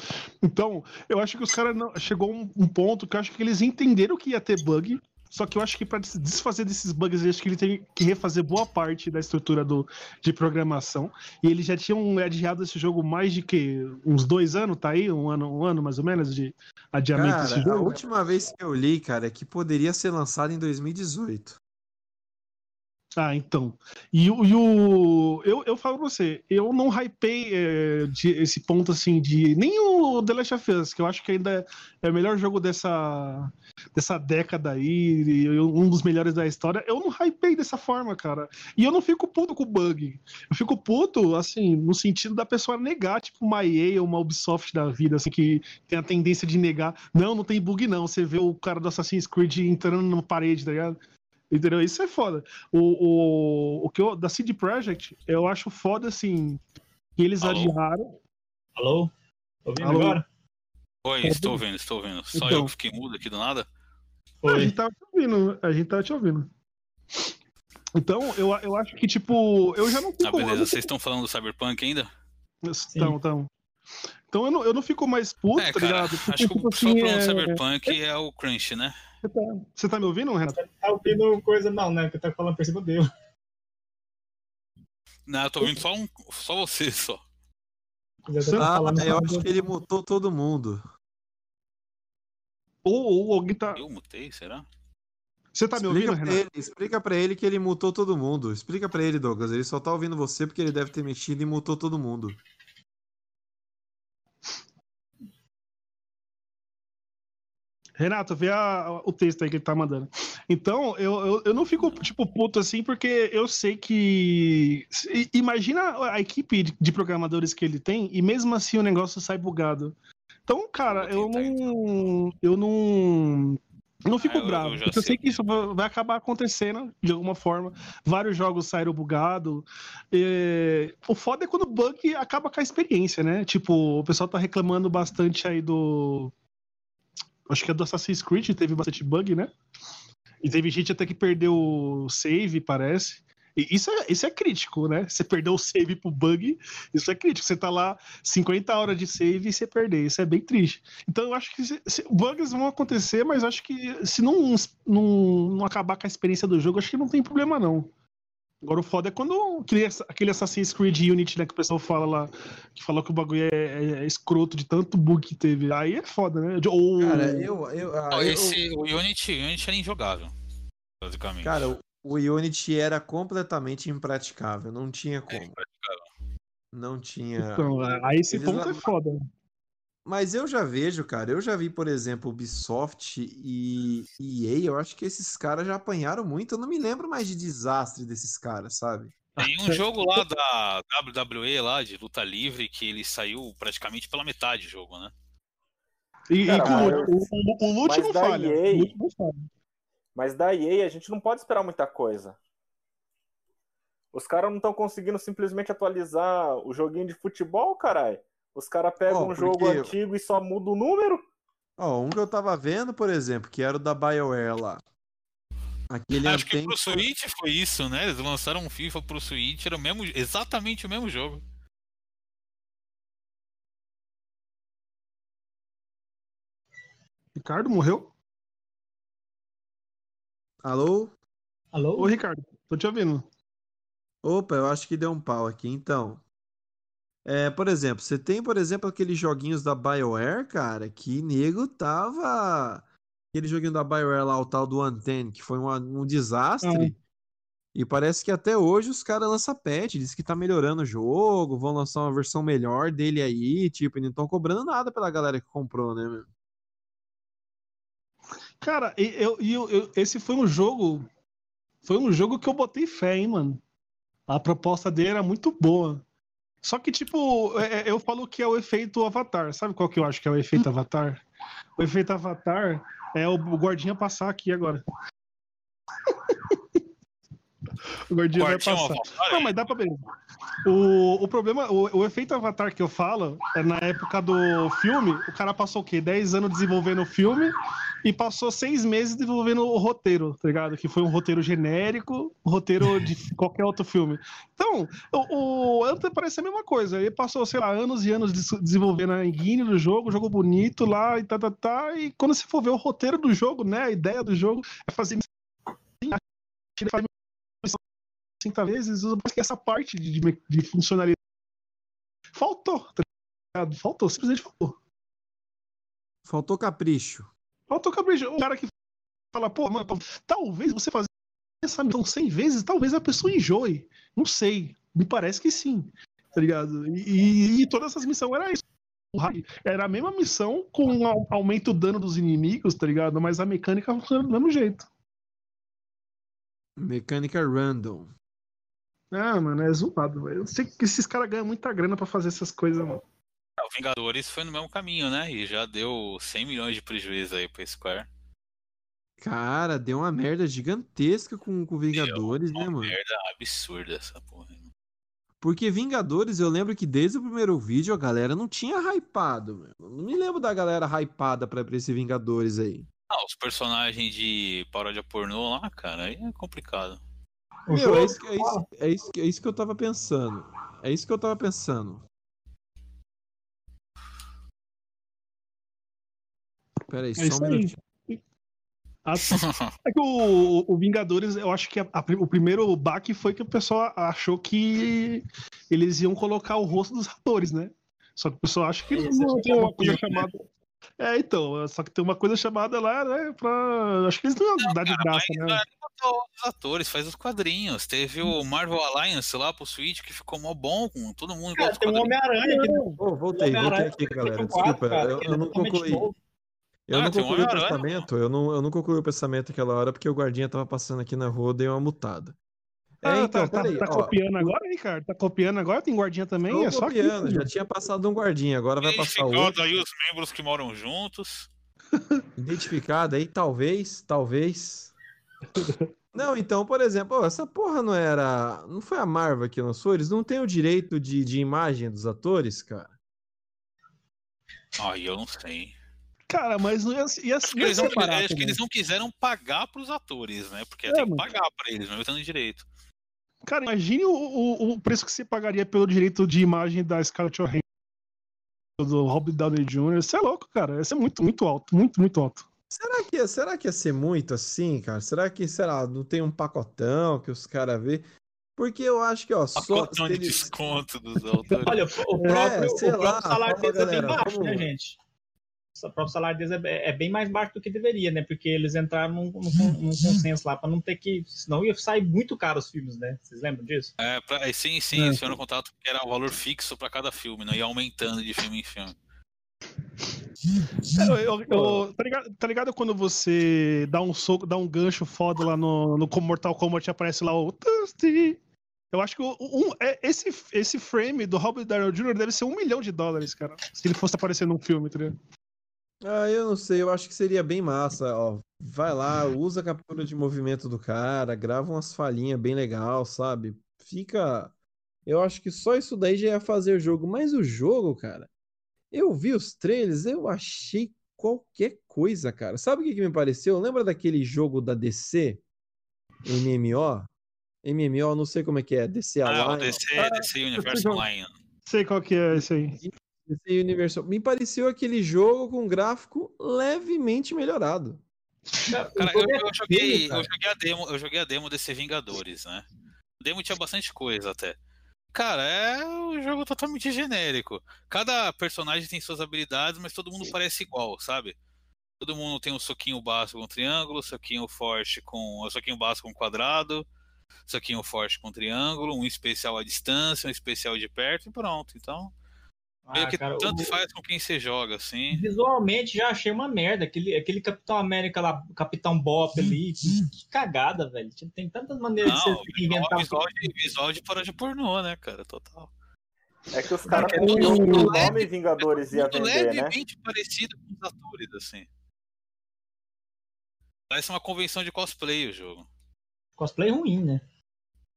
Então, eu acho que os caras não- chegou um, um ponto que eu acho que eles entenderam que ia ter bug. Só que eu acho que para desfazer desses bugs, eu acho que ele tem que refazer boa parte da estrutura do, de programação. E eles já tinham adiado esse jogo mais de que uns dois anos, tá aí? Um ano, um ano mais ou menos de adiamento Cara, desse a jogo. última vez que eu li, cara, é que poderia ser lançado em 2018. Ah, então. E, e o. Eu, eu falo pra você, eu não hypei é, de, esse ponto assim de. Nem o The Last of Us, que eu acho que ainda é o melhor jogo dessa, dessa década aí, e um dos melhores da história. Eu não hypei dessa forma, cara. E eu não fico puto com o bug. Eu fico puto, assim, no sentido da pessoa negar, tipo, uma EA ou uma Ubisoft da vida, assim, que tem a tendência de negar. Não, não tem bug, não. Você vê o cara do Assassin's Creed entrando numa parede, tá ligado? Entendeu? Isso é foda. O, o, o que eu, da CD Projekt, eu acho foda, assim, que eles Alô? adiaram. Alô? Ouvindo Alô? agora? Oi, estou ouvindo, estou ouvindo. Só Então. eu que fiquei mudo aqui do nada? A Oi. gente tava te ouvindo, a gente tava te ouvindo. Então, eu, eu acho que, tipo, eu já não fico. Ah, beleza. Vocês estão falando do Cyberpunk ainda? Então, então. Então eu não, eu não fico mais puto, é, tá cara. ligado? Porque, Acho que tipo o só assim, problema do é- Cyberpunk é o crunch, né? Você tá, você tá me ouvindo, Renato? Tá ouvindo coisa não, né? Que tá falando por cima dele. Não, eu tô ouvindo só, um, só você, só. Ah, eu acho que ele mutou todo mundo. Ou, ou alguém tá. Eu mutei, será? Você tá me explica, ouvindo, pra Renato? ele, explica pra ele que ele mutou todo mundo. Explica pra ele, Douglas. Ele só tá ouvindo você porque ele deve ter mexido e mutou todo mundo. Renato, vê a- o texto aí que ele tá mandando. Então, eu, eu, eu não fico, tipo, puto assim, porque eu sei que. Imagina a equipe de- programadores que ele tem, e mesmo assim o negócio sai bugado. Então, cara, eu não. Eu não. Não fico Ah, eu- bravo, eu porque eu sei que isso va- vai acabar acontecendo de alguma forma. Vários jogos saíram bugados. O foda é quando o bug acaba com a experiência, né? Tipo, o pessoal tá reclamando bastante aí do. Acho que é do Assassin's Creed, teve bastante bug, né? E teve gente até que perdeu o save, parece. E isso é, isso é crítico, né? Você perdeu o save pro bug, isso é crítico. Você tá lá 50 horas de save e você perder. Isso é bem triste. Então eu acho que se- se- bugs vão acontecer, mas acho que se não, não, não acabar com a experiência do jogo, acho que não tem problema, não. Agora o foda é quando aquele, aquele Assassin's Creed Unity, né, que o pessoal fala lá, que falou que o bagulho é, é- é escroto de tanto bug que teve. Aí é foda, né? Ou, Cara, eu. eu, ah, eu- esse, o Unity, Unity era injogável, basicamente. cara, o- o Unity era completamente impraticável. Não tinha É, como. Não tinha. Então, aí esse Eles ponto lá- é foda. Mas eu já vejo, cara, eu já vi, por exemplo, Ubisoft e EA, eu acho que esses caras já apanharam muito, eu não me lembro mais de desastre desses caras, sabe? Tem um jogo lá da WWE lá, de luta livre, que ele saiu praticamente pela metade do jogo, né? E, e Cara, com o o, o, o Lute mas não da falha. EA O falha. Mas da EA a gente não pode esperar muita coisa. Os caras não estão conseguindo simplesmente atualizar o joguinho de futebol, caralho. Os caras pegam Ó, um jogo porque- antigo e só muda o número. Ó, um que eu tava vendo, por exemplo, que era o da BioWare lá. Aquele Acho que pro Switch foi isso, né? Eles lançaram um FIFA pro Switch, era o mesmo, exatamente o mesmo jogo. Ricardo morreu? Alô? Ô, Alô? Ricardo, tô te ouvindo. Opa, eu acho que deu um pau aqui. Então, é, por exemplo, você tem, por exemplo, aqueles joguinhos da BioWare, cara, que nego tava. Aquele joguinho da BioWare lá, o tal do Antenne, que foi uma- um desastre. E parece que até hoje os caras lançam patch, diz que tá melhorando o jogo, vão lançar uma versão melhor dele aí, tipo, e não estão cobrando nada pela galera que comprou, né, meu? Cara, eu, e eu, eu- esse foi um jogo. Foi um jogo que eu botei fé, hein, mano. A proposta dele era muito boa. Só que, tipo, é- é- eu falo que é o efeito Avatar. Sabe qual que eu acho que é o efeito Avatar? O efeito Avatar é o, guardinha passar aqui agora. o guardinha vai passar. Avatar, Não, mas dá pra ver. O, o problema, o, o efeito Avatar que eu falo é na época do filme, o cara passou o quê? 10 anos desenvolvendo o filme e passou seis meses desenvolvendo o roteiro, tá ligado? Que foi um roteiro genérico, um roteiro de qualquer outro filme. Então, o, o Anthem parece a mesma coisa. Ele passou, sei lá, anos e anos de- desenvolvendo a engine do jogo, jogo bonito lá e tá, tá, tá. E quando você for ver o roteiro do jogo, né? A ideia do jogo é fazer. Ele faz 50 vezes, usa essa parte de, de, de funcionalidade. Faltou, tá ligado? Faltou, simplesmente faltou. Faltou capricho. Faltou capricho. O cara que fala, pô, mano, talvez você fazer essa missão 100 vezes, talvez a pessoa enjoe. Não sei. Me parece que sim. Tá ligado? E, e, e todas essas missões era isso. Era a mesma missão com um au- aumento do dano dos inimigos, tá ligado? Mas a mecânica funciona do mesmo jeito. Mecânica random. Ah, mano, é zoado, velho. Eu sei que esses caras ganham muita grana pra fazer essas coisas, mano. É, O Vingadores foi no mesmo caminho, né? E já deu 100 milhões de prejuízo aí pra Square. Cara, deu uma merda gigantesca com, com Vingadores, né, Uma mano? merda absurda essa porra. Porque Vingadores, eu lembro que desde o primeiro vídeo a galera não tinha hypado, meu. Não me lembro da galera hypada pra, pra esse Vingadores aí. Ah, os personagens de paródia pornô lá, cara, aí é complicado. Meu, jogo- é isso, que- é, isso, é, isso, é isso que eu tava pensando. É isso que eu tava pensando. Pera aí, É só isso um aí. minutinho. É que o, o Vingadores, eu acho que a- a- o primeiro baque foi que o pessoal achou que eles iam colocar o rosto dos atores, né? Só que o pessoal acha que Isso, não acho que tem é uma um coisa chamada. É, então, só que tem uma coisa chamada lá, né? Pra. Acho que eles não iam dar de graça, Mas né? Os atores, faz os quadrinhos. Teve o Marvel Alliance lá pro Switch que ficou mó bom, com todo mundo igual Cara, tem quadrinhos. Homem-Aranha que Ô, voltei, voltei aqui, galera. PlayStation 4, Desculpa, cara, eu, que eu é não concluí. novo. Eu Ah, não concluí o pensamento, eu não, eu não concluí o pensamento aquela hora porque o guardinha tava passando aqui na rua, dei uma mutada. É, Ah, então, tá, tá, peraí, tá ó, copiando agora, Ricardo? Tá copiando agora? Tem guardinha também? tô é só aqui, copiando, já filho. tinha passado um guardinha, agora vai passar outro. Identificado aí os membros que moram juntos. Identificado aí, talvez, talvez. Não, então, por exemplo, essa porra não era. Não foi a Marvel que lançou? Eles não têm o direito de, de imagem dos atores, cara? Ai, eu não sei. Cara, mas não ia, ia, Acho que, ia eles não, barato, acho que né? eles não quiseram pagar pros atores, né? Porque É, tem que pagar pra eles, mesmo tendo direito. Cara, imagine o, o, o preço que você pagaria pelo direito de imagem da Scarlett Johansson, do Robert Downey Jr. Isso é louco, cara. Ia ser muito, muito alto. Muito, muito alto. Será que, será que ia ser muito assim, cara? Será que, sei lá, não tem um pacotão que os caras vê? Porque eu acho que, ó, só. Pacotão se de eles- desconto dos autores. Olha, o É, próprio, sei o próprio lá, salário deles é bem baixo, vamos- né, gente? O próprio salário deles é, é bem mais baixo do que deveria, né? Porque eles entraram num, num, num consenso lá pra não ter que. Senão ia sair muito caro os filmes, né? Vocês lembram disso? É, pra, é, sim, sim, É. eles tiveram contato que era o valor fixo pra cada filme, não ia aumentando de filme em filme. Eu- eu- eu- tá, ligado, tá ligado quando você dá um soco, dá um gancho foda lá no, no Mortal Kombat e aparece lá o? Eu acho que um, é, esse, esse frame do Robert Downey Jr. deve ser um milhão de dólares, cara. Se ele fosse aparecer num filme, tá ligado? Ah, eu não sei, eu acho que seria bem massa, ó. Vai lá, usa a captura de movimento do cara, grava umas falhinhas bem legal, sabe? Fica. Eu acho que só isso daí já ia fazer o jogo. Mas o jogo, cara, eu vi os trailers, eu achei qualquer coisa, cara. Sabe o que que me pareceu? Lembra daquele jogo da DC? MMO? MMO, não sei como é que é, DC Ah, o Alliance. DC, DC Universe não. Online. Sei qual que é esse aí. DC Universe. Me pareceu aquele jogo com gráfico levemente melhorado. Cara, eu, é eu joguei, eu joguei a demo, eu joguei a demo desse Vingadores, né? A demo tinha bastante coisa até. Cara, é um jogo totalmente genérico. Cada personagem tem suas habilidades, mas todo mundo parece igual, sabe? Todo mundo tem um soquinho básico com triângulo, soquinho forte com. um soquinho básico com quadrado, soquinho forte com triângulo, um especial à distância, um especial de perto e pronto. Então, meio Ah, que cara, tanto o- faz com quem você joga, assim. Visualmente já achei uma merda. Aquele, aquele Capitão América lá, Capitão Bop ali. Que, que cagada, velho. Tem tantas maneiras Não, de você inventar visual de, visual de paródia pornô, né, cara? Total. É que os caras É confiam que o nome Vingadores ia muito vender, né? levemente parecido com os atores, assim. Parece uma convenção de cosplay o jogo. cosplay ruim, né?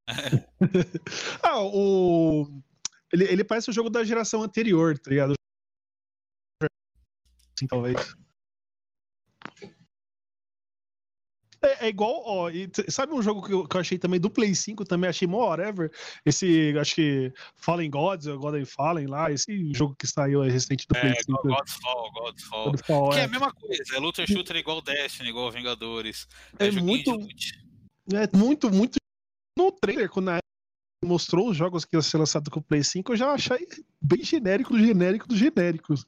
Ah, o. Ele, ele parece o jogo da geração anterior, tá ligado? Assim, talvez. É, é igual, ó, e sabe um jogo que eu, que eu achei também do Play 5, também achei mó whatever? Esse, acho que Fallen Gods, ou God of Fallen lá, esse jogo que saiu aí recente do Play É, 5. Godfall, Godfall. Godfall, Que é é. a mesma coisa, é looter shooter igual Destiny, igual Vingadores. É joguinho muito-. É muito, muito. No trailer, quando a mostrou os jogos que iam ser lançados com o Play 5, eu já achei bem genérico do genérico dos genéricos.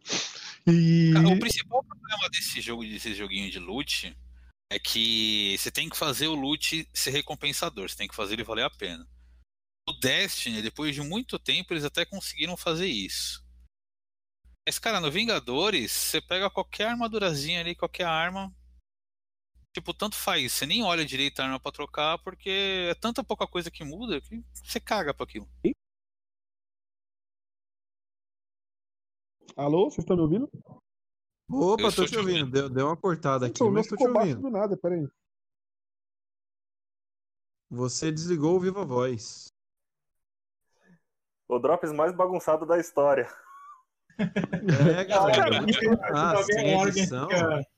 E. O principal problema desse jogo, desse joguinho de loot, é que você tem que fazer o loot ser recompensador, você tem que fazer ele valer a pena. O Destiny, depois de muito tempo, eles até conseguiram fazer isso. Mas, cara, no Vingadores, você pega qualquer armadurazinha ali, qualquer arma. Tipo, tanto faz. Você nem olha direito a arma pra trocar, porque é tanta pouca coisa que muda que você caga pra aquilo. Alô, vocês estão me ouvindo? Opa, Eu tô te te ouvindo. ouvindo. Deu, deu uma cortada aqui, Então, mas não tô te ouvindo. do nada, peraí. Você desligou o Viva Voz. O Drops mais bagunçado da história. É, galera. Ah, sem edição. fica-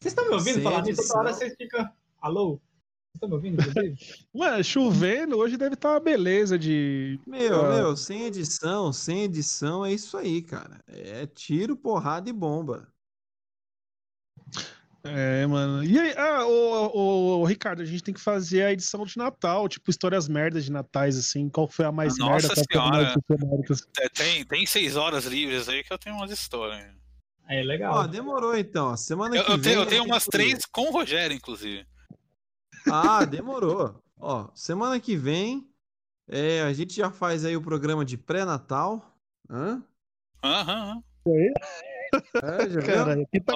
Vocês estão me ouvindo falar nisso? Toda hora vocês ficam. Alô? Vocês estão me ouvindo, inclusive? Ué, chovendo, hoje deve estar uma beleza de. Meu, Ah. meu, sem edição, sem edição é isso aí, cara. É tiro, porrada e bomba. É, mano. E aí, ah, ô, ô, Ricardo, a gente tem que fazer a edição de Natal, tipo, histórias merdas de natais, assim. Qual foi a mais Nossa merda? Senhora. É, Tem, tem seis horas livres aí que eu tenho umas histórias. É legal. Ó, demorou então. Semana Eu, que eu vem. tenho, eu a tenho gente- umas três com o Rogério, inclusive. Ah, demorou. Ó, semana que vem é, a gente já faz aí o programa de pré-natal. Hã? Aham. aham. É, já viu? Cara, aqui tá.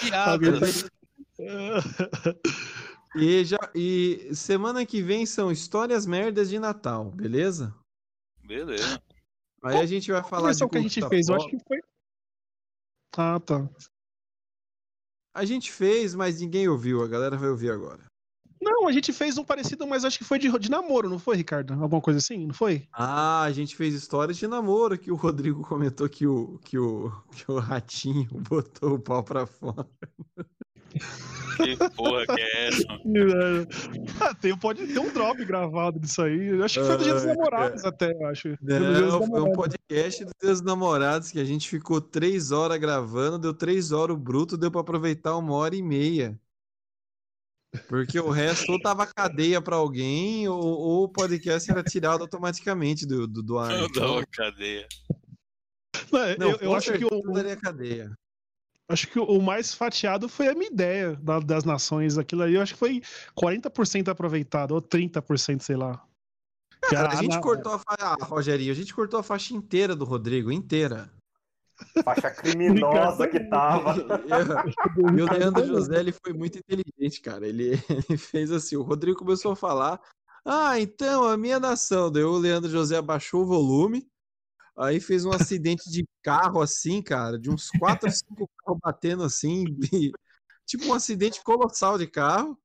Piadas. tá- E, já, e semana que vem são histórias merdas de Natal, beleza? Beleza. Aí a gente vai Qual falar de versão que a gente fez? Eu acho que foi. Ah, tá. A gente fez, mas ninguém ouviu. A galera vai ouvir agora. Não, a gente fez um parecido, mas acho que foi de, de namoro, não foi, Ricardo? Alguma coisa assim, não foi? Ah, a gente fez histórias de namoro que o Rodrigo comentou que o, que o, que o ratinho botou o pau pra fora. Que porra que é essa? Ah, tem, pode ter um drop gravado disso aí. Eu acho que foi do Dia dos Ai, Namorados até, eu acho. Foi do Dia dos Não, foi um podcast dos Deus Namorados que a gente ficou três horas gravando, deu três horas o bruto, deu pra aproveitar uma hora e meia. Porque o resto ou tava cadeia pra alguém ou, ou o podcast era tirado automaticamente do, do, do ar. Não Então, cadeia. Não, não, eu, eu acho que o, daria cadeia. Acho que o mais fatiado foi a minha ideia da- das nações. Aquilo aí, eu acho que foi 40% aproveitado, ou 30%, sei lá. Cara, a gente na- cortou a faixa. Ah, Rogerinho, a gente cortou a faixa inteira do Rodrigo, inteira. Faixa criminosa que tava. E o Leandro José ele foi muito inteligente, cara. Ele, ele fez assim: o Rodrigo começou a falar. Ah, então, a minha nação. Daí o Leandro José abaixou o volume. Aí fez um acidente de carro assim, cara, de uns 4 ou 5 carros batendo assim, tipo um acidente colossal de carro.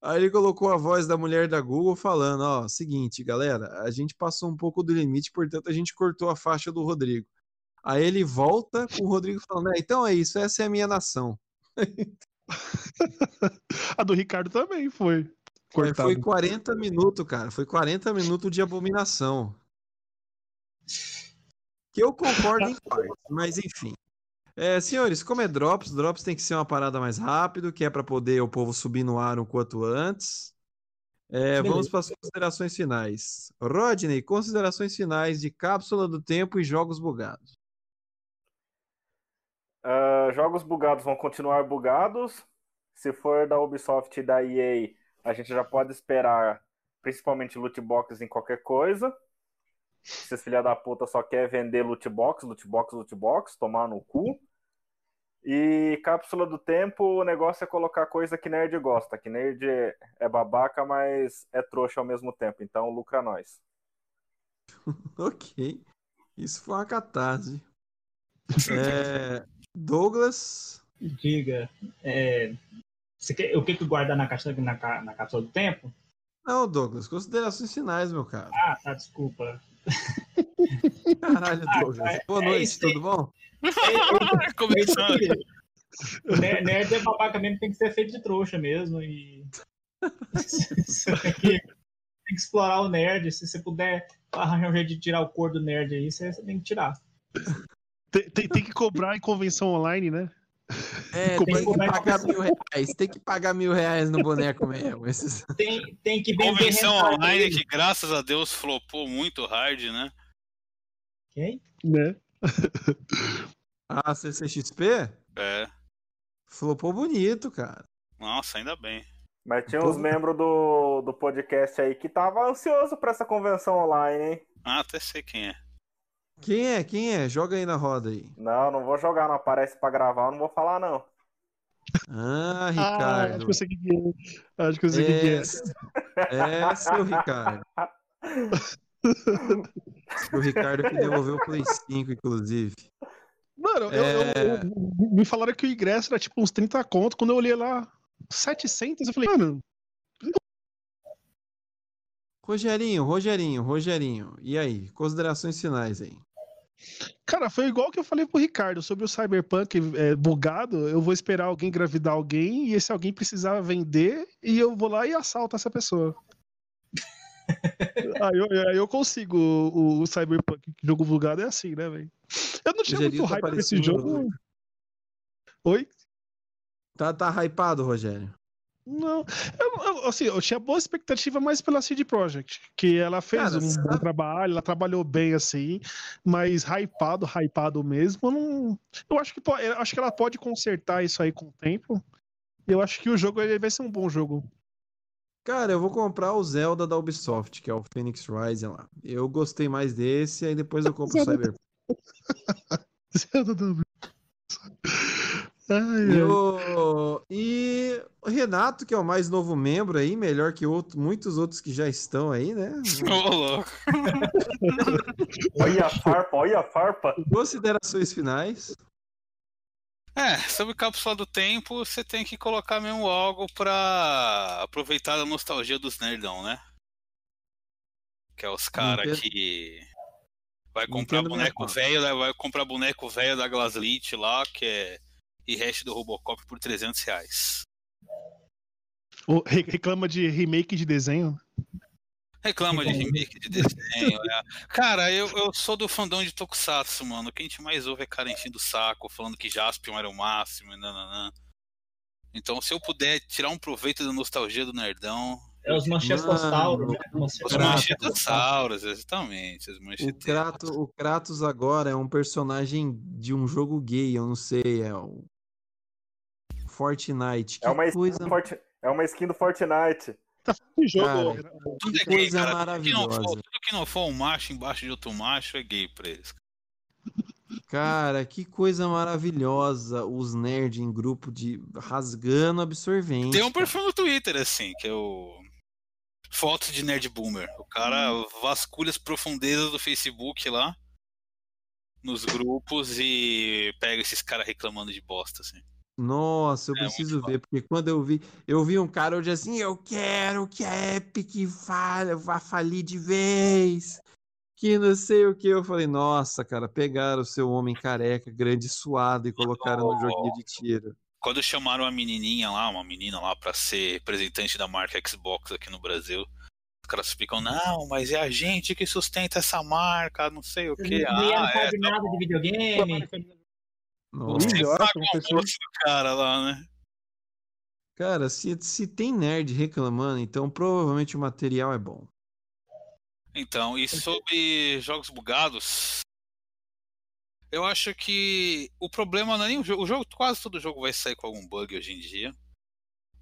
Aí ele colocou a voz da mulher da Google falando: Ó, seguinte, galera, a gente passou um pouco do limite, portanto a gente cortou a faixa do Rodrigo. Aí ele volta com o Rodrigo falando: é, então é isso, essa é a minha nação. A do Ricardo também foi. Cortado. foi 40 minutos, cara. Foi 40 minutos de abominação. Que eu concordo em parte, mas enfim. É, senhores, como é Drops, Drops tem que ser uma parada mais rápido, que é para poder o povo subir no ar o quanto antes. É, vamos para as considerações finais. Rodney, considerações finais de Cápsula do Tempo e Jogos Bugados. Ah, jogos bugados vão continuar bugados. Se for da Ubisoft e da EA, a gente já pode esperar principalmente loot boxes em qualquer coisa. Esses filha da puta só quer vender loot box, loot box, loot box, tomar no cu. E cápsula do tempo, o negócio é colocar coisa que nerd gosta, que nerd é- babaca, mas é trouxa ao mesmo tempo, então lucra nós. Ok. Isso foi uma catarse. É, Douglas. Diga. É, você quer, o que que guardar na, caixa, na, ca- na cápsula do tempo? Não, Douglas, considerações finais, meu cara. Ah, tá, desculpa. Caralho, Ah, Douglas. Boa é noite, tudo bom? Começando. nerd é babaca mesmo, tem que ser feito de trouxa mesmo. E. tem que, tem que explorar o nerd. Se você puder arranjar um jeito de tirar o cor do nerd aí, você, você tem que tirar. Tem, tem- tem que cobrar em convenção online, né? É, tem é que pagar mil reais. Tem que pagar mil reais no boneco mesmo. Esses... Tem, tem que vender Convenção online que, graças a Deus, flopou muito hard, né? Quem? né? Ah, CCXP? É. Flopou bonito, cara. Nossa, ainda bem. Mas tinha uns membros do, do podcast aí que tava ansioso pra essa convenção online, hein? Ah, até sei quem é. Quem é? Quem é? Joga aí na roda aí. Não, não vou jogar, não aparece pra gravar, eu não vou falar, não. Ah, Ah, acho Ricardo. que eu sei quem é. Acho que eu sei quem é. É, é seu Ricardo. o Ricardo que devolveu o Play 5, inclusive. Mano, eu- eu- É. eu- me falaram que o ingresso era tipo uns 30 conto. Quando eu olhei lá, 700, eu falei, mano, Rogerinho, Rogerinho, Rogerinho. E aí? Considerações finais aí. Cara, foi igual que eu falei pro Ricardo sobre o Cyberpunk é, bugado. Eu vou esperar alguém engravidar alguém e esse alguém precisar vender e eu vou lá e assalto essa pessoa. aí, eu, aí eu consigo o, o Cyberpunk. Jogo bugado é assim, né, velho? Eu não tinha Rogerinho muito tá hype pra esse parecendo- jogo. Oi? Tá, tá hypado, Rogério? Não, eu, eu- assim, eu tinha boa expectativa mais pela CD Projekt, que ela fez Cara, um bom sabe- trabalho, ela trabalhou bem assim, mas hypado, hypado mesmo, eu não, eu acho que po- eu acho que ela pode consertar isso aí com o tempo. Eu acho que o jogo ele vai ser um bom jogo. Cara, eu vou comprar o Zelda da Ubisoft, que é o Phoenix Rising lá. Eu gostei mais desse, aí depois eu compro o Zelda- Cyberpunk. Ai, E o, e o Renato, que é o mais novo membro aí, melhor que outro, muitos outros que já estão aí, né? Ô, louco. Olha a farpa, olha a farpa. Considerações finais. É, sobre cápsula do tempo, você tem que colocar mesmo algo pra aproveitar a nostalgia dos nerdão, né? Que é os caras que vai comprar boneco 64. velho, né? vai comprar boneco velho da Glaslit lá, que é e resto do Robocop por 300 reais. O- re- reclama de remake de desenho. Reclama de remake de desenho. é. Cara, eu, eu sou do fandom de Tokusatsu, mano. O que a gente mais ouve é cara enchendo o saco, falando que Jaspion era o máximo, e nananã. Então, se eu puder tirar um proveito da nostalgia do nerdão, É os manchetosauros, né? os manchetosauros, exatamente, os O. Kratos, o Kratos agora é um personagem de um jogo gay, eu não sei, é o Fortnite. Que É uma, coisa, skin Forti- é uma skin do Fortnite. Que jogo. Cara, Tudo que é gay, coisa cara. Tudo que, não for, maravilhosa. tudo que não for um macho embaixo de outro macho é gay pra eles. Cara, que coisa maravilhosa. Os nerds em grupo de rasgando absorvente. Tem um perfil no Twitter, assim, que é o. Fotos de Nerd Boomer. O cara vasculha as profundezas do Facebook lá. Nos grupos e pega esses caras reclamando de bosta, assim. Nossa, eu É, preciso ver, porque quando eu vi, eu vi um cara hoje assim, eu quero que a Epic falha, vá falir de vez. Que não sei o que. Eu falei, nossa, cara, pegaram o seu homem careca, grande e suado e colocaram no joguinho de tiro. Quando chamaram a menininha lá, uma menina lá, pra ser representante da marca Xbox aqui no Brasil, os caras ficam, não, mas é a gente que sustenta essa marca, não sei o que. Não Ah, é, sabe nada de videogame. Nossa. uma pessoa- almoço do cara lá, né? Cara, se, se tem nerd reclamando, então provavelmente o material é bom. Então, e sobre jogos bugados, eu acho que o problema não é nem o jogo. O jogo, quase todo jogo vai sair com algum bug hoje em dia.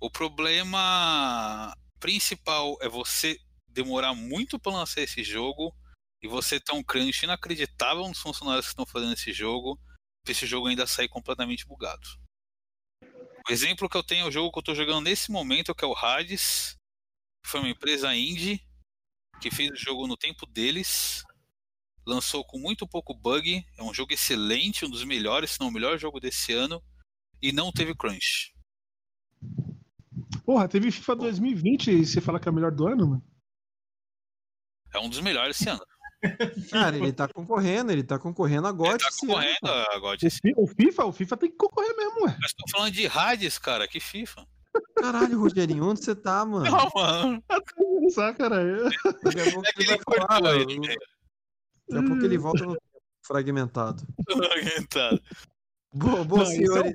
O problema principal é você demorar muito para lançar esse jogo e você ter um crunch inacreditável nos funcionários que estão fazendo esse jogo, esse jogo ainda sair completamente bugado. O exemplo que eu tenho é o jogo que eu estou jogando nesse momento, que é o Hades. Foi uma empresa indie que fez o jogo no tempo deles, lançou com muito pouco bug, é um jogo excelente, um dos melhores, se não o melhor jogo desse ano, e não teve crunch. Porra, teve FIFA 2020 e você fala que é o melhor do ano, mano? É um dos melhores esse ano. Cara, ele tá concorrendo, ele tá concorrendo a Ele GOT tá esse ano, concorrendo a God. O, Fi- o FIFA, o FIFA tem que concorrer mesmo, ué. Mas tô falando de Hades, cara. Que FIFA? Caralho, Rogerinho, onde você tá, mano? Não, mano. Saca, cara. Daqui a pouco É que ele ele vai falar, ele, né? Daqui a pouco ele volta no tempo fragmentado. Fragmentado. Bom, bom Não, é senhores.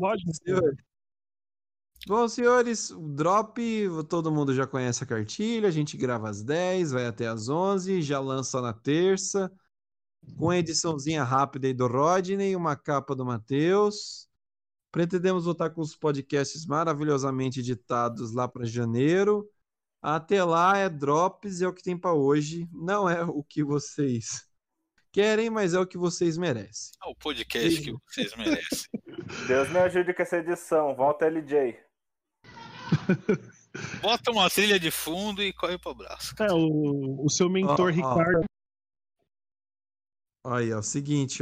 Bom, senhores, o drop, todo mundo já conhece a cartilha, a gente grava às 10, vai até às 11, já lança na terça, com a ediçãozinha rápida aí do Rodney, uma capa do Matheus. Pretendemos voltar com os podcasts maravilhosamente editados lá para janeiro. Até lá é drops e é o que tem para hoje. Não é o que vocês querem, mas é o que vocês merecem. É o podcast que vocês merecem. Deus me ajude com essa edição. Volta LJ. Bota uma trilha de fundo e corre pro abraço. É, o, o seu mentor. Ricardo. Aí, ó, seguinte,